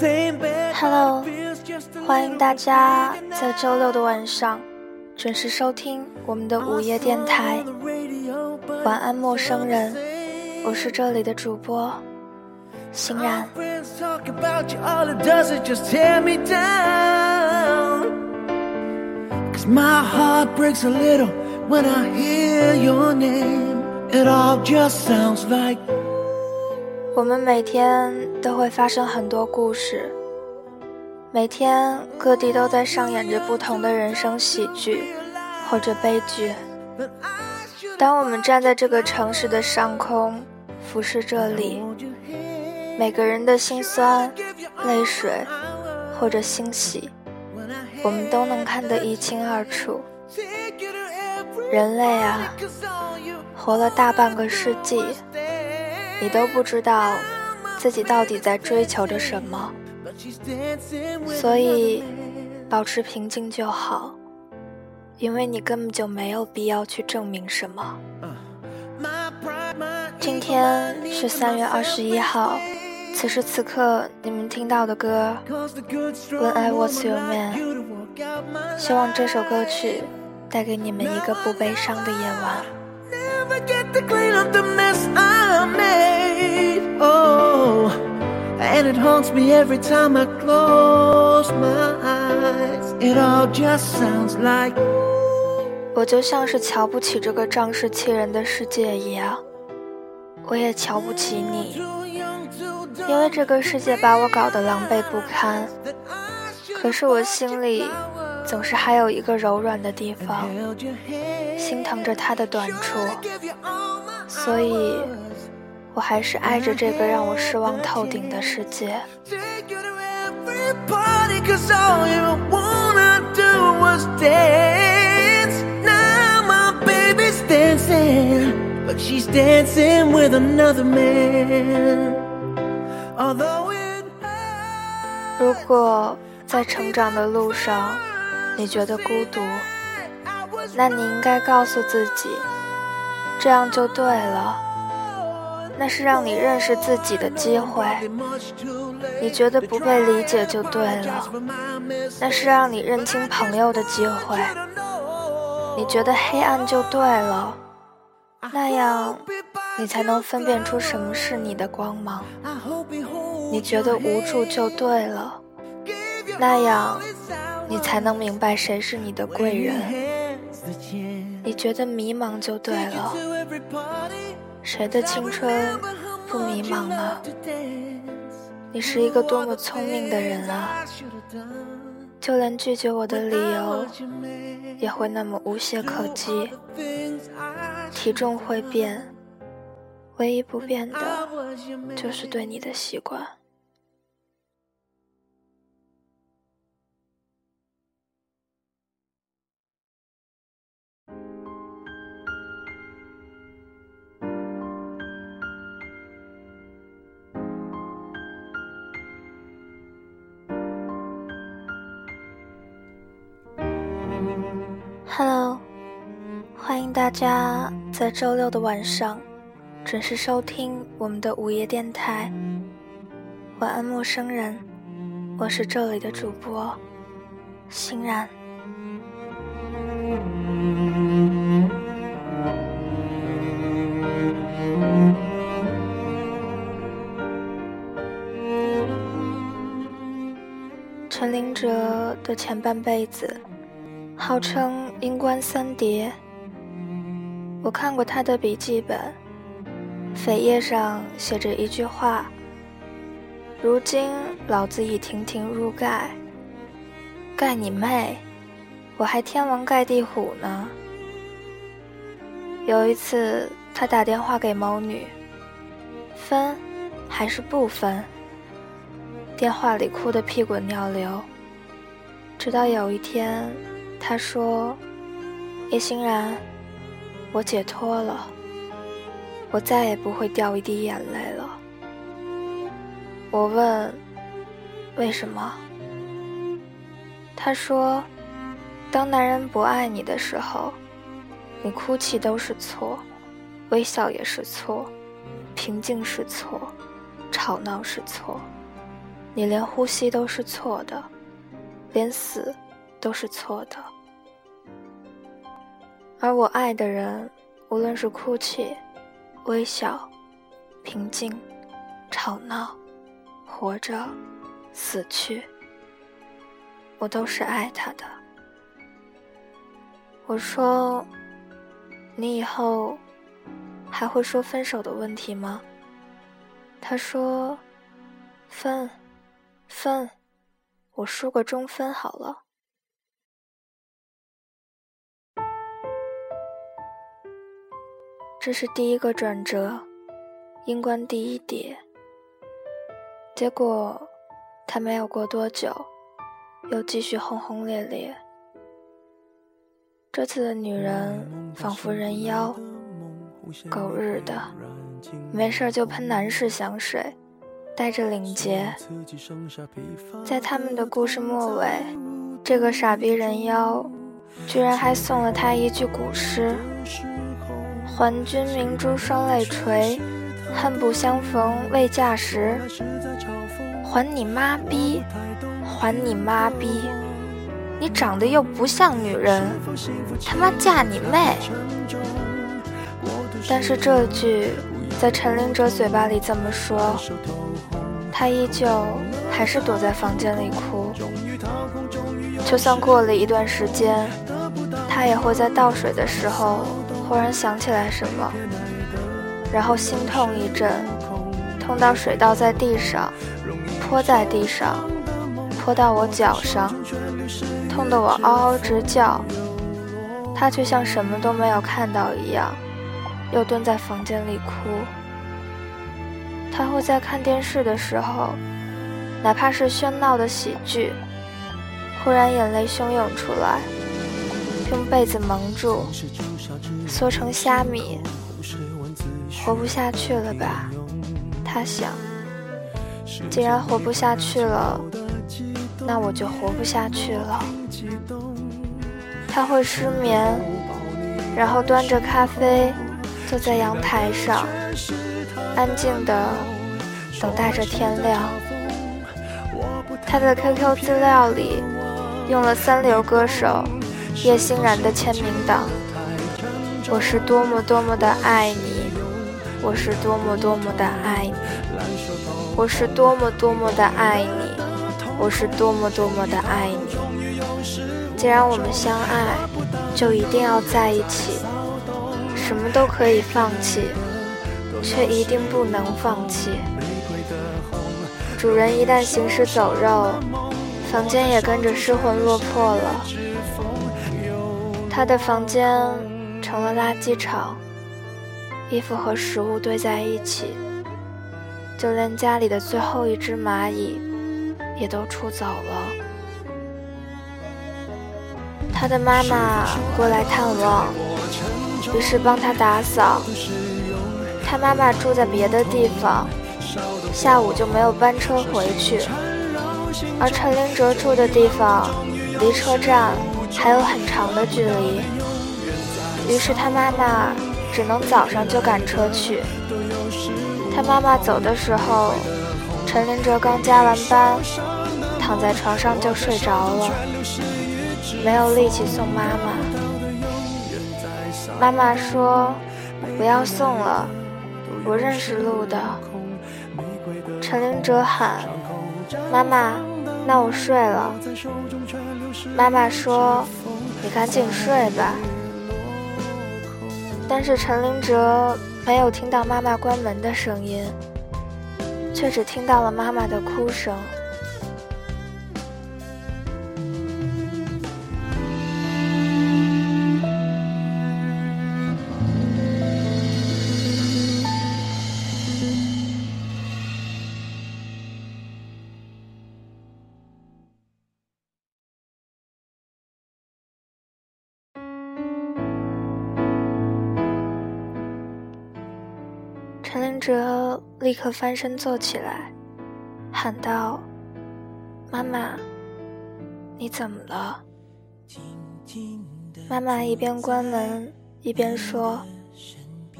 Hello，欢迎大家在周六的晚上准时收听我们的午夜电台。晚安，陌生人，我是这里的主播欣然。我们每天都会发生很多故事，每天各地都在上演着不同的人生喜剧或者悲剧。当我们站在这个城市的上空，俯视这里，每个人的心酸、泪水或者欣喜，我们都能看得一清二楚。人类啊，活了大半个世纪。你都不知道自己到底在追求着什么，所以保持平静就好，因为你根本就没有必要去证明什么。今天是三月二十一号，此时此刻你们听到的歌《When I Was Your Man》，希望这首歌曲带给你们一个不悲伤的夜晚。Never get to clean up the mess I made. Oh, and it haunts me every time I close my eyes. It all just sounds like. 我就像是瞧不起这个仗势欺人的世界一样，我也瞧不起你，因为这个世界把我搞得狼狈不堪。可是我心里总是还有一个柔软的地方。心疼着他的短处，所以我还是爱着这个让我失望透顶的世界。如果在成长的路上，你觉得孤独。那你应该告诉自己，这样就对了。那是让你认识自己的机会。你觉得不被理解就对了，那是让你认清朋友的机会。你觉得黑暗就对了，那样你才能分辨出什么是你的光芒。你觉得无助就对了，那样你才能明白谁是你的贵人。你觉得迷茫就对了，谁的青春不迷茫呢？你是一个多么聪明的人啊！就连拒绝我的理由也会那么无懈可击。体重会变，唯一不变的就是对你的习惯。Hello，欢迎大家在周六的晚上准时收听我们的午夜电台。晚安，陌生人，我是这里的主播欣然。陈林哲的前半辈子。号称“阴官三叠”，我看过他的笔记本，扉页上写着一句话：“如今老子已亭亭入盖。”盖你妹！我还天王盖地虎呢。有一次，他打电话给某女，分还是不分？电话里哭得屁滚尿流。直到有一天。他说：“叶欣然，我解脱了，我再也不会掉一滴眼泪了。”我问：“为什么？”他说：“当男人不爱你的时候，你哭泣都是错，微笑也是错，平静是错，吵闹是错，你连呼吸都是错的，连死都是错的。而我爱的人，无论是哭泣、微笑、平静、吵闹、活着、死去，我都是爱他的。我说：“你以后还会说分手的问题吗？”他说：“分。”分，我输个中分好了。这是第一个转折，阴关第一叠。结果，他没有过多久，又继续轰轰烈烈。这次的女人仿佛人妖，狗日的，没事就喷男士香水。带着领结，在他们的故事末尾，这个傻逼人妖居然还送了他一句古诗：“还君明珠双泪垂，恨不相逢未嫁时。”还你妈逼！还你妈逼！你长得又不像女人，他妈嫁你妹！但是这句在陈林哲嘴巴里这么说。他依旧还是躲在房间里哭，就算过了一段时间，他也会在倒水的时候忽然想起来什么，然后心痛一阵，痛到水倒在地上，泼在地上，泼到我脚上，痛得我嗷嗷直叫，他却像什么都没有看到一样，又蹲在房间里哭。他会在看电视的时候，哪怕是喧闹的喜剧，忽然眼泪汹涌出来，用被子蒙住，缩成虾米，活不下去了吧？他想，既然活不下去了，那我就活不下去了。他会失眠，然后端着咖啡，坐在阳台上。安静的等待着天亮。他的 QQ 资料里用了三流歌手叶欣然的签名档。我是多么多么的爱你，我是多么多么的爱你，我是多么多么的爱你，我是多么多么的爱你。既然我们相爱，就一定要在一起，什么都可以放弃。却一定不能放弃。主人一旦行尸走肉，房间也跟着失魂落魄了。他的房间成了垃圾场，衣服和食物堆在一起，就连家里的最后一只蚂蚁也都出走了。他的妈妈过来探望，于是帮他打扫。他妈妈住在别的地方，下午就没有班车回去。而陈林哲住的地方离车站还有很长的距离，于是他妈妈只能早上就赶车去。他妈妈走的时候，陈林哲刚加完班，躺在床上就睡着了，没有力气送妈妈。妈妈说：“不要送了。”我认识路的，陈林哲喊：“妈妈，那我睡了。”妈妈说：“你赶紧睡吧。”但是陈林哲没有听到妈妈关门的声音，却只听到了妈妈的哭声。哲立刻翻身坐起来，喊道：“妈妈，你怎么了？”妈妈一边关门一边说：“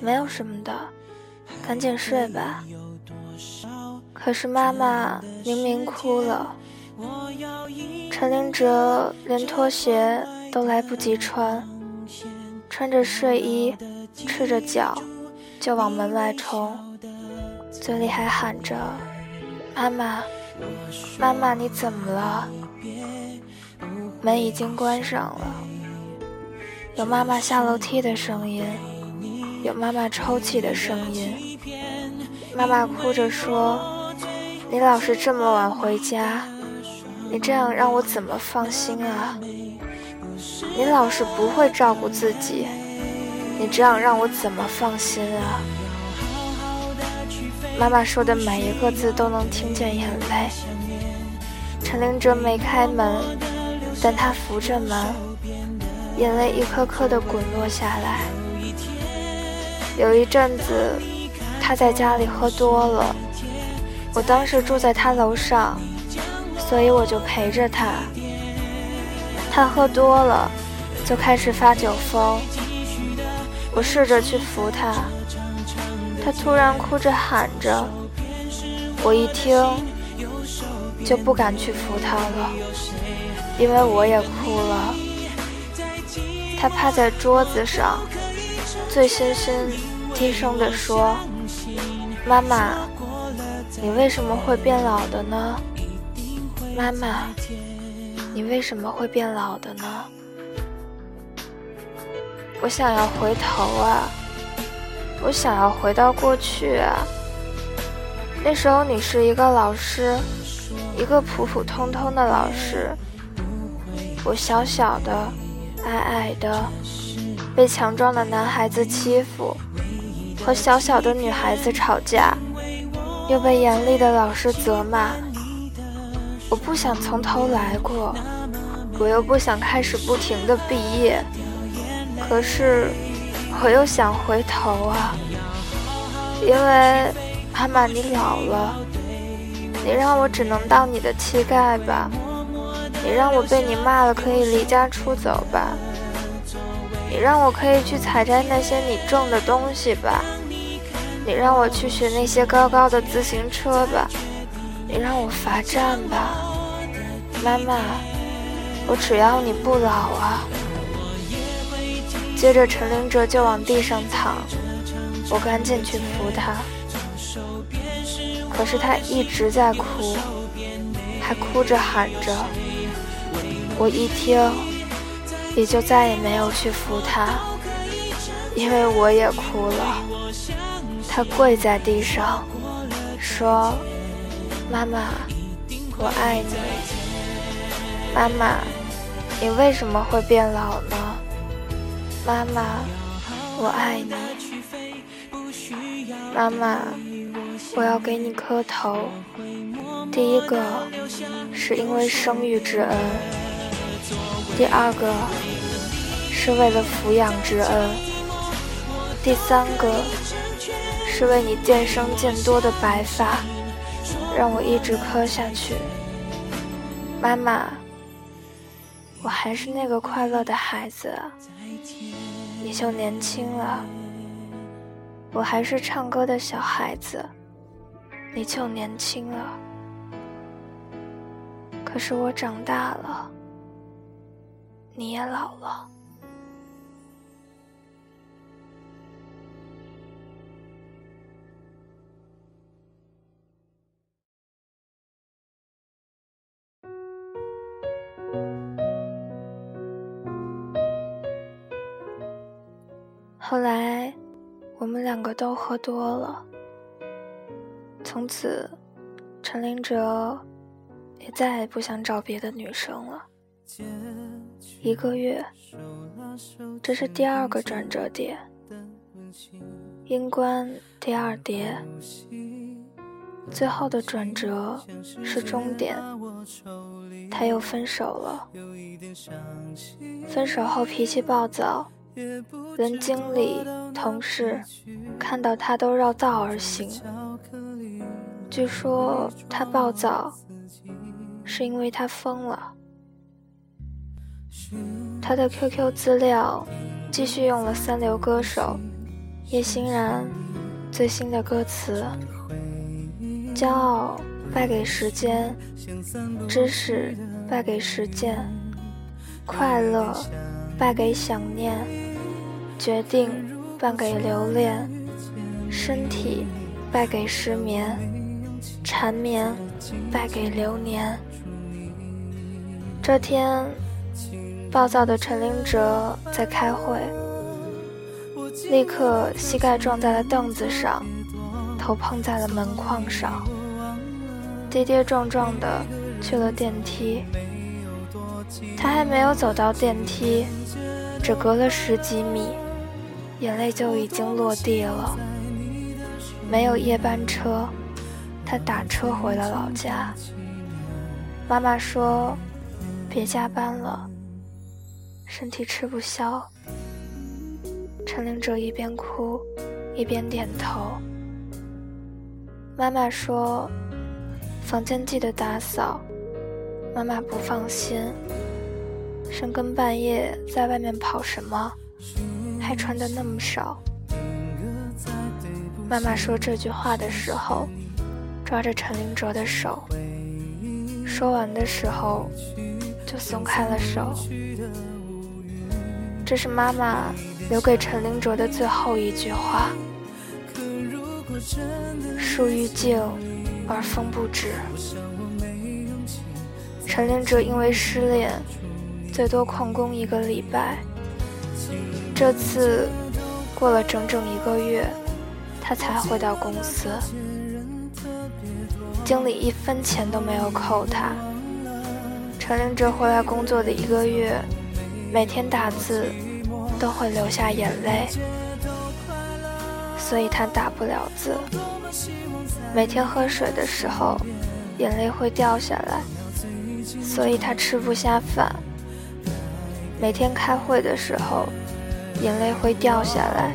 没有什么的，赶紧睡吧。”可是妈妈明明哭了。陈林哲连拖鞋都来不及穿，穿着睡衣，赤着脚就往门外冲，嘴里还喊着：“妈妈，妈妈，你怎么了？”门已经关上了，有妈妈下楼梯的声音，有妈妈抽泣的声音。妈妈哭着说：“你老是这么晚回家。”你这样让我怎么放心啊？你老是不会照顾自己，你这样让我怎么放心啊？妈妈说的每一个字都能听见眼泪。陈灵哲没开门，但他扶着门，眼泪一颗颗的滚落下来。有一阵子，他在家里喝多了，我当时住在他楼上。所以我就陪着他，他喝多了，就开始发酒疯。我试着去扶他，他突然哭着喊着，我一听就不敢去扶他了，因为我也哭了。他趴在桌子上，醉醺醺、低声地说：“妈妈，你为什么会变老的呢？”妈妈，你为什么会变老的呢？我想要回头啊，我想要回到过去啊。那时候你是一个老师，一个普普通通的老师。我小小的，矮矮的，被强壮的男孩子欺负，和小小的女孩子吵架，又被严厉的老师责骂。我不想从头来过，我又不想开始不停的毕业，可是我又想回头啊，因为妈妈你老了，你让我只能当你的膝盖吧，你让我被你骂了可以离家出走吧，你让我可以去采摘那些你种的东西吧，你让我去学那些高高的自行车吧。你让我罚站吧，妈妈，我只要你不老啊。接着陈灵哲就往地上躺，我赶紧去扶他，可是他一直在哭，还哭着喊着。我一听，也就再也没有去扶他，因为我也哭了。他跪在地上，说。妈妈，我爱你。妈妈，你为什么会变老呢？妈妈，我爱你。妈妈，我要给你磕头。第一个是因为生育之恩，第二个是为了抚养之恩，第三个是为你渐生渐多的白发。让我一直磕下去，妈妈，我还是那个快乐的孩子，你就年轻了；我还是唱歌的小孩子，你就年轻了。可是我长大了，你也老了。后来，我们两个都喝多了。从此，陈林哲也再也不想找别的女生了。一个月，这是第二个转折点。阴关第二叠，最后的转折是终点。他又分手了。分手后脾气暴躁。连经理、同事看到他都绕道而行。据说他暴躁，是因为他疯了。他的 QQ 资料继续用了三流歌手叶欣然最新的歌词：骄傲败给时间，知识败给实践，快乐败给想念，决定败给留恋，身体败给失眠，缠绵败给流年。这天，暴躁的陈林哲在开会，立刻膝盖撞在了凳子上，头碰在了门框上，跌跌撞撞的去了电梯。他还没有走到电梯，只隔了十几米，眼泪就已经落地了。没有夜班车，他打车回了老家。妈妈说。别加班了，身体吃不消。陈林哲一边哭一边点头。妈妈说：“房间记得打扫。”妈妈不放心。深更半夜在外面跑什么？还穿的那么少。妈妈说这句话的时候，抓着陈林哲的手。说完的时候。就松开了手。这是妈妈留给陈林哲的最后一句话。树欲静而风不止。陈林哲因为失恋，最多旷工一个礼拜。这次过了整整一个月，他才回到公司。经理一分钱都没有扣他。陈林哲回来工作的一个月，每天打字都会流下眼泪，所以他打不了字。每天喝水的时候，眼泪会掉下来，所以他吃不下饭。每天开会的时候，眼泪会掉下来，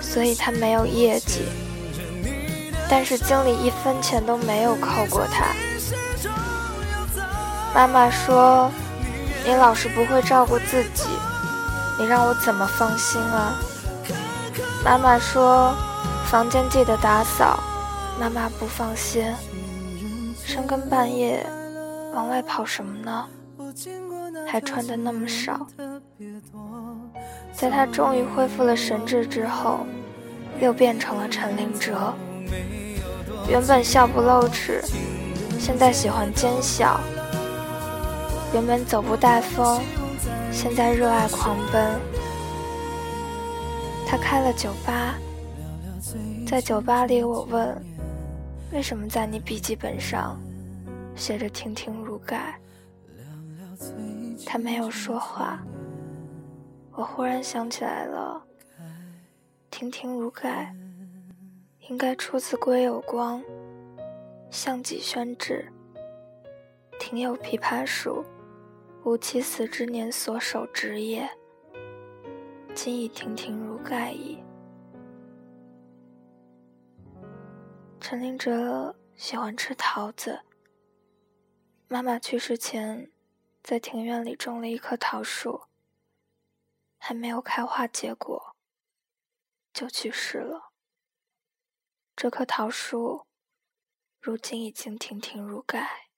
所以他没有业绩。但是经理一分钱都没有扣过他。妈妈说：“你老是不会照顾自己，你让我怎么放心啊？”妈妈说：“房间记得打扫。”妈妈不放心。深更半夜往外跑什么呢？还穿的那么少。在他终于恢复了神智之后，又变成了陈林哲。原本笑不露齿，现在喜欢奸笑。原本走不带风，现在热爱狂奔。他开了酒吧，在酒吧里，我问：“为什么在你笔记本上写着‘亭亭如盖’？”他没有说话。我忽然想起来了，“亭亭如盖”应该出自归有光，《项脊轩志》。庭有枇杷树。吾妻死之年所守职也，今已亭亭如盖矣。陈林哲喜欢吃桃子。妈妈去世前，在庭院里种了一棵桃树，还没有开花结果，就去世了。这棵桃树，如今已经亭亭如盖。